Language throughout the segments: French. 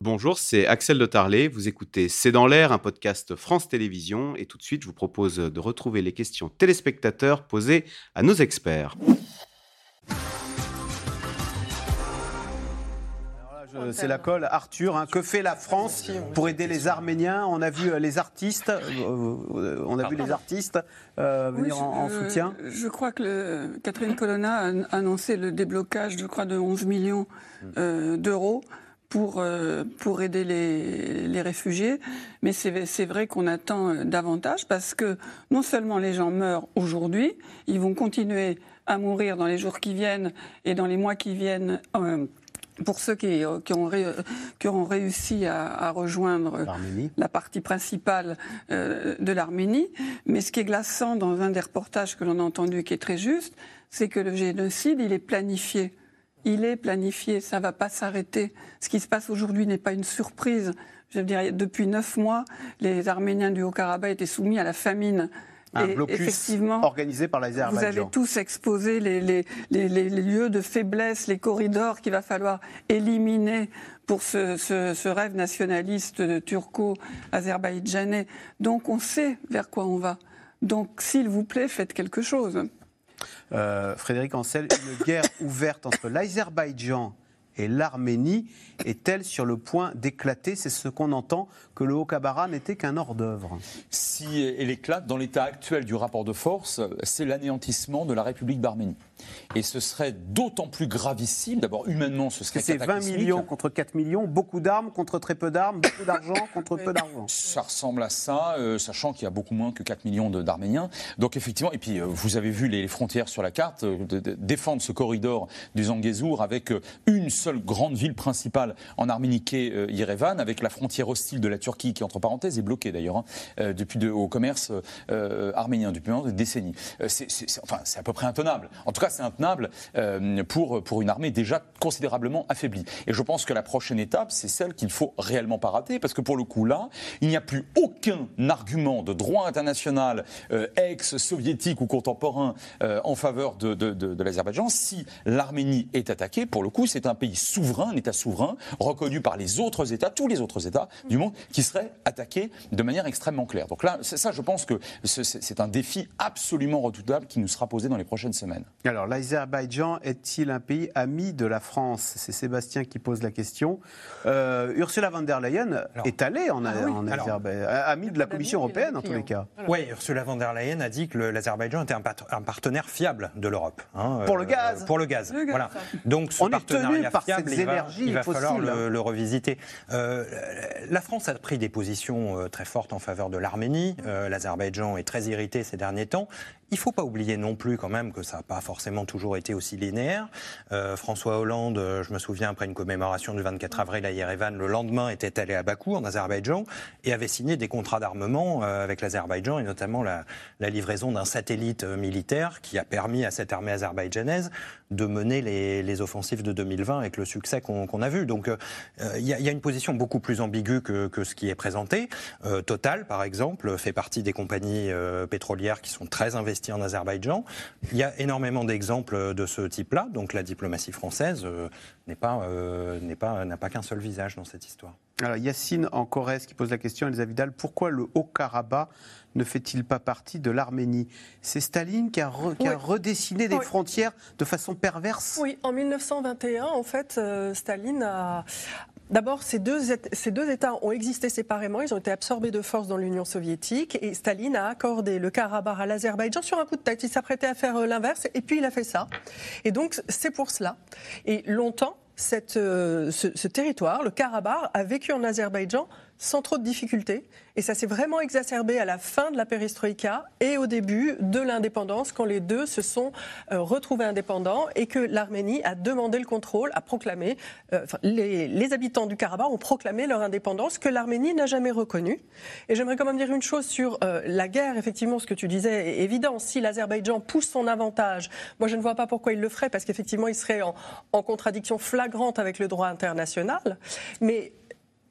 Bonjour, c'est Axel de Tarlet. Vous écoutez C'est dans l'air, un podcast France Télévisions. Et tout de suite, je vous propose de retrouver les questions téléspectateurs posées à nos experts. C'est la colle. Arthur, hein, que fait la France pour aider les Arméniens? On a vu euh, les artistes, euh, euh, on a vu les artistes venir en, soutien. Je crois que Catherine Colonna a annoncé le déblocage, je crois, de 11 millions d'euros pour, euh, pour aider les, les réfugiés. Mais c'est vrai qu'on attend euh, davantage parce que non seulement les gens meurent aujourd'hui, ils vont continuer à mourir dans les jours qui viennent et dans les mois qui viennent. Euh, pour ceux qui, qui, ont qui, auront réussi à, à rejoindre la partie principale de l'Arménie. Mais ce qui est glaçant dans un des reportages que l'on a entendu, qui est très juste, c'est que le génocide, il est planifié il est planifié, ça ne va pas s'arrêter. Ce qui se passe aujourd'hui n'est pas une surprise. Je veux dire, depuis neuf mois, les Arméniens du Haut-Karabakh étaient soumis à la famine. Un blocus effectivement, organisé par l'Azerbaïdjan. Vous avez tous exposé les, lieux de faiblesse, les corridors qu'il va falloir éliminer pour ce, rêve nationaliste turco-azerbaïdjanais. Donc on sait vers quoi on va. Donc s'il vous plaît, faites quelque chose. Euh, Frédéric Ancel, une guerre ouverte entre l'Azerbaïdjan et l'Arménie est-elle sur le point d'éclater? C'est ce qu'on entend, que le Haut-Karabakh n'était qu'un hors-d'œuvre. Si elle éclate, dans l'état actuel du rapport de force, c'est l'anéantissement de la République d'Arménie. Et ce serait d'autant plus gravissime, d'abord humainement, ce serait C'est 20 millions contre 4 millions, beaucoup d'armes contre très peu d'armes, beaucoup d'argent contre peu d'argent. Ça ressemble à ça, euh, sachant qu'il y a beaucoup moins que 4 millions d'Arméniens. Donc effectivement, et puis euh, vous avez vu les, frontières sur la carte, euh, défendre ce corridor du Zangezur avec une seule grande ville principale en Arménie qui est Yerevan, avec la frontière hostile de la Turquie qui, entre parenthèses, est bloquée d'ailleurs hein, depuis de, au commerce arménien depuis des décennies. c'est enfin, à peu près intenable. En tout cas, c'est intenable euh, pour, pour une armée déjà considérablement affaiblie. Et je pense que la prochaine étape, c'est celle qu'il faut réellement pas rater, parce que pour le coup, là, il n'y a plus aucun argument de droit international euh, ex-soviétique ou contemporain euh, en faveur de, de, de, l'Azerbaïdjan. Si l'Arménie est attaquée, pour le coup, c'est un pays souverain, un État souverain, reconnu par les autres États, tous les autres États du monde, qui serait attaqué de manière extrêmement claire. Donc là, ça, je pense que c'est un défi absolument redoutable qui nous sera posé dans les prochaines semaines. Alors, l'Azerbaïdjan est-il un pays ami de la France? C'est Sébastien qui pose la question. Euh, Ursula von der Leyen est allée en, ah Azerbaïdjan, amie de la Commission européenne en tous les cas. Oui, Ursula von der Leyen a dit que l'Azerbaïdjan était un, partenaire fiable de l'Europe. Hein, pour le euh, gaz Pour le gaz, voilà. Donc ce partenariat fiable, il va, il va falloir le, revisiter. Euh, la France a pris des positions très fortes en faveur de l'Arménie. L'Azerbaïdjan est très irrité ces derniers temps. Il ne faut pas oublier non plus quand même que ça n'a pas forcément toujours été aussi linéaire. Euh, François Hollande, euh, je me souviens, après une commémoration du 24 avril à Yerevan, le lendemain était allé à Bakou, en Azerbaïdjan, et avait signé des contrats d'armement euh, avec l'Azerbaïdjan, et notamment la, livraison d'un satellite militaire qui a permis à cette armée azerbaïdjanaise de mener les, offensives de 2020 avec le succès qu'on a vu. Donc il y, a une position beaucoup plus ambiguë que, que ce qui est présenté. Total, par exemple, fait partie des compagnies pétrolières qui sont très investies en Azerbaïdjan. Il y a énormément d'exemples de ce type-là, donc la diplomatie française euh, n'est pas, euh, n'est pas, n'a pas qu'un seul visage dans cette histoire. Alors Yacine en Corrèze qui pose la question, Elsa Vidal, pourquoi le Haut-Karabakh ne fait-il pas partie de l'Arménie? C'est Staline qui a, redessiné des frontières de façon perverse. Oui, en 1921, en fait, euh, Staline a, D'abord, ces deux, États ont existé séparément, ils ont été absorbés de force dans l'Union soviétique et Staline a accordé le Karabakh à l'Azerbaïdjan sur un coup de tête. Il s'apprêtait à faire euh, l'inverse et puis il a fait ça. Et donc, c'est pour cela. Et longtemps, euh, ce territoire, le Karabakh, a vécu en Azerbaïdjan sans trop de difficultés. Et ça s'est vraiment exacerbé à la fin de la perestroïka et au début de l'indépendance, quand les deux se sont euh, retrouvés indépendants et que l'Arménie a demandé le contrôle, a proclamé, euh, les, habitants du Karabakh ont proclamé leur indépendance que l'Arménie n'a jamais reconnue. Et j'aimerais quand même dire une chose sur euh, la guerre, effectivement, ce que tu disais est évident. Si l'Azerbaïdjan pousse son avantage, moi je ne vois pas pourquoi il le ferait, parce qu'effectivement il serait en, en contradiction flagrante avec le droit international. Mais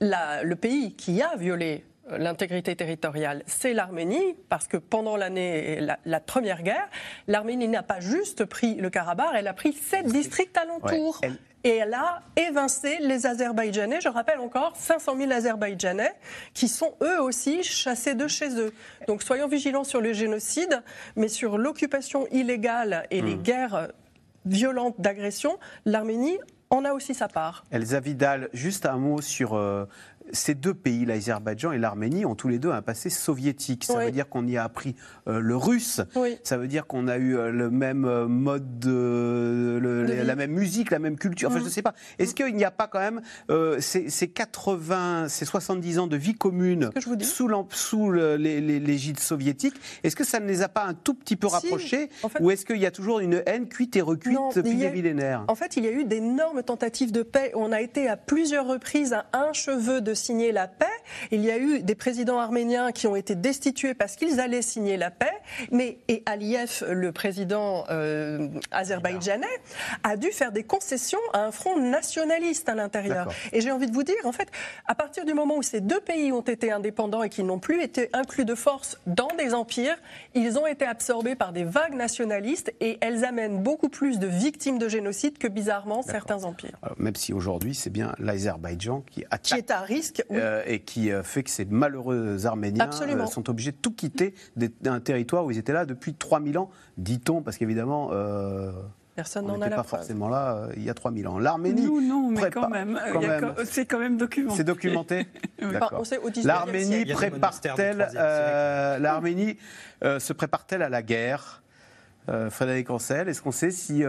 le pays qui a violé euh, l'intégrité territoriale, c'est l'Arménie, parce que pendant l'année, la, première guerre, l'Arménie n'a pas juste pris le Karabakh, elle a pris sept districts alentours. et elle a évincé les Azerbaïdjanais. Je rappelle encore 500 000 Azerbaïdjanais qui sont eux aussi chassés de chez eux. Donc soyons vigilants sur le génocide, mais sur l'occupation illégale et les hmm. guerres violentes d'agression, l'Arménie en a aussi sa part. Elsa Vidal, juste un mot sur euh, ces deux pays, l'Azerbaïdjan et l'Arménie, ont tous les deux un passé soviétique. Ça veut dire qu'on y a appris euh, le russe. Ça veut dire qu'on a eu euh, le même euh, mode, de, la même musique, la même culture. Enfin, je ne mm. sais pas. Est-ce qu'il n'y a pas quand même ces, 80, ces 70 ans de vie commune sous l'égide soviétique Est-ce que ça ne les a pas un tout petit peu rapprochés Ou est-ce qu'il y a toujours une haine cuite et recuite depuis des millénaires En fait, il y a eu d'énormes tentatives de paix. On a été à plusieurs reprises à un cheveu de signer la paix. Il y a eu des présidents arméniens qui ont été destitués parce qu'ils allaient signer la paix. Mais et Aliyev, le président euh, azerbaïdjanais, a dû faire des concessions à un front nationaliste à l'intérieur. Et j'ai envie de vous dire, en fait, à partir du moment où ces deux pays ont été indépendants et qu'ils n'ont plus été inclus de force dans des empires, ils ont été absorbés par des vagues nationalistes et elles amènent beaucoup plus de victimes de génocide que bizarrement certains empires. même si aujourd'hui c'est bien l'Azerbaïdjan qui attaque. Qui est à risque euh, et qui euh, fait que ces malheureux Arméniens euh, sont obligés de tout quitter d'un territoire où ils étaient là depuis 3000 ans, dit-on, parce qu'évidemment. Personne n'en a la pas forcément là il y a 3000 ans. L'Arménie. Nous, non, mais quand même. C'est quand même documenté. C'est documenté L'Arménie prépare-t-elle L'Arménie se prépare-t-elle à la guerre Frédéric Ancel, est-ce qu'on sait si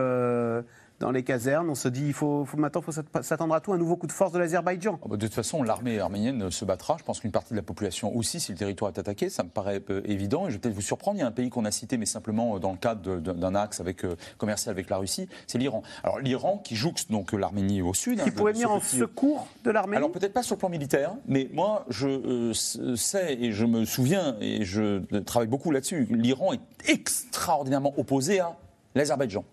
dans les casernes. On se dit, il faut, faut maintenant, faut s'attendre à tout, un nouveau coup de force de l'Azerbaïdjan. Ah bah, de toute façon, l'armée arménienne se battra. Je pense qu'une partie de la population aussi, si le territoire est attaqué, ça me paraît euh, évident. Et je vais peut-être vous surprendre. Il y a un pays qu'on a cité, mais simplement euh, dans le cadre d'un axe avec, euh, commercial avec la Russie, c'est l'Iran. Alors l'Iran qui jouxte donc l'Arménie au sud. Qui hein, pourrait venir en secours de l'Arménie Alors peut-être pas sur le plan militaire, mais moi je sais et je me souviens et je travaille beaucoup là-dessus. L'Iran est extraordinairement opposé à l'Azerbaïdjan.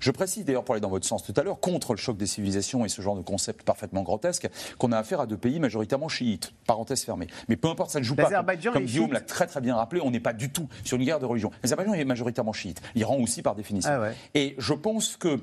Je précise d'ailleurs, pour aller dans votre sens tout à l'heure, contre le choc des civilisations et ce genre de concept parfaitement grotesque, qu'on a affaire à deux pays majoritairement chiites. Parenthèse fermée. Mais peu importe, ça ne joue pas. Comme, Guillaume l'a très très bien rappelé, on n'est pas du tout sur une guerre de religion. L'Azerbaïdjan est majoritairement chiite. L'Iran aussi par définition. Ah et je pense que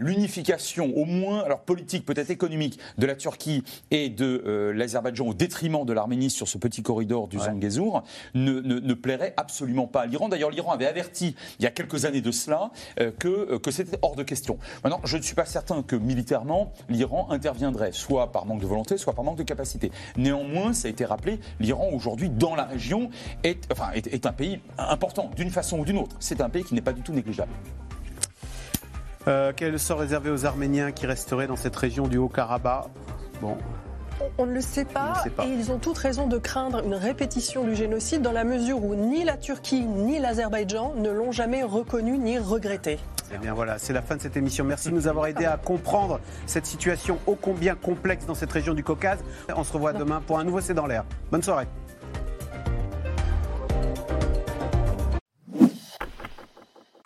l'unification, au moins, alors politique, peut-être économique, de la Turquie et de euh, l'Azerbaïdjan au détriment de l'Arménie sur ce petit corridor du Zangezur ne, ne, plairait absolument pas à l'Iran. D'ailleurs, l'Iran avait averti il y a quelques années de cela euh, que, euh, que c'était hors de question. Maintenant, je ne suis pas certain que militairement, l'Iran interviendrait, soit par manque de volonté, soit par manque de capacité. Néanmoins, ça a été rappelé, l'Iran aujourd'hui, dans la région, est, enfin, est, est un pays important, d'une façon ou d'une autre. C'est un pays qui n'est pas du tout négligeable. Euh, quel est le sort réservé aux Arméniens qui resteraient dans cette région du Haut-Karabakh? Bon. On ne le sait pas, et ils ont toute raison de craindre une répétition du génocide dans la mesure où ni la Turquie ni l'Azerbaïdjan ne l'ont jamais reconnu ni regretté. Eh bien voilà, c'est la fin de cette émission. Merci de nous avoir aidés à comprendre cette situation ô combien complexe dans cette région du Caucase. On se revoit demain pour un nouveau C'est dans l'air. Bonne soirée.